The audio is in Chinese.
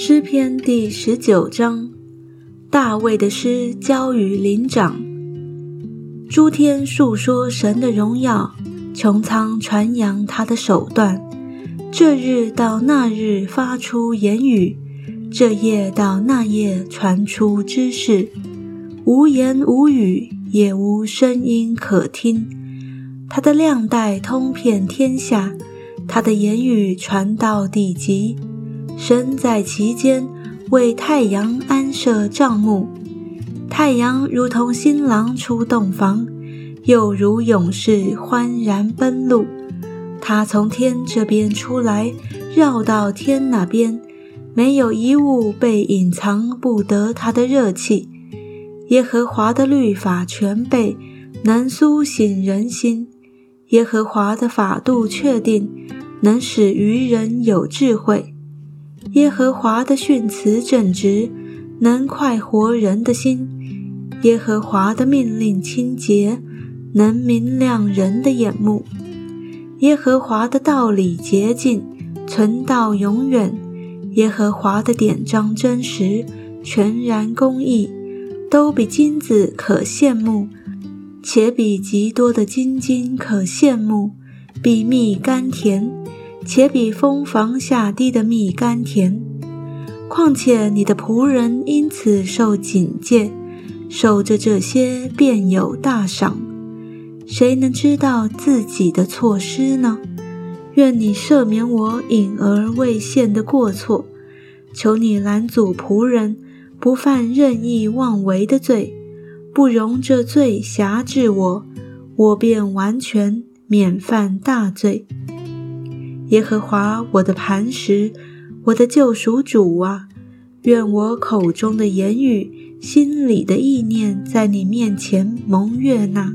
诗篇第十九章，大卫的诗交与灵长。诸天述说神的荣耀，穹苍传扬他的手段。这日到那日发出言语，这夜到那夜传出知识。无言无语，也无声音可听。他的亮带通遍天下，他的言语传到地极。神在其间为太阳安设帐幕，太阳如同新郎出洞房，又如勇士欢然奔路。他从天这边出来，绕到天那边，没有一物被隐藏不得他的热气。耶和华的律法全备，能苏醒人心；耶和华的法度确定，能使愚人有智慧。耶和华的训词正直，能快活人的心；耶和华的命令清洁，能明亮人的眼目；耶和华的道理洁净，存到永远；耶和华的典章真实，全然公义，都比金子可羡慕，且比极多的金金可羡慕，比蜜甘甜。且比蜂房下滴的蜜甘甜。况且你的仆人因此受警戒，守着这些便有大赏。谁能知道自己的错失呢？愿你赦免我隐而未现的过错，求你拦阻仆人不犯任意妄为的罪，不容这罪辖制我，我便完全免犯大罪。耶和华我的磐石，我的救赎主啊，愿我口中的言语、心里的意念，在你面前蒙悦纳。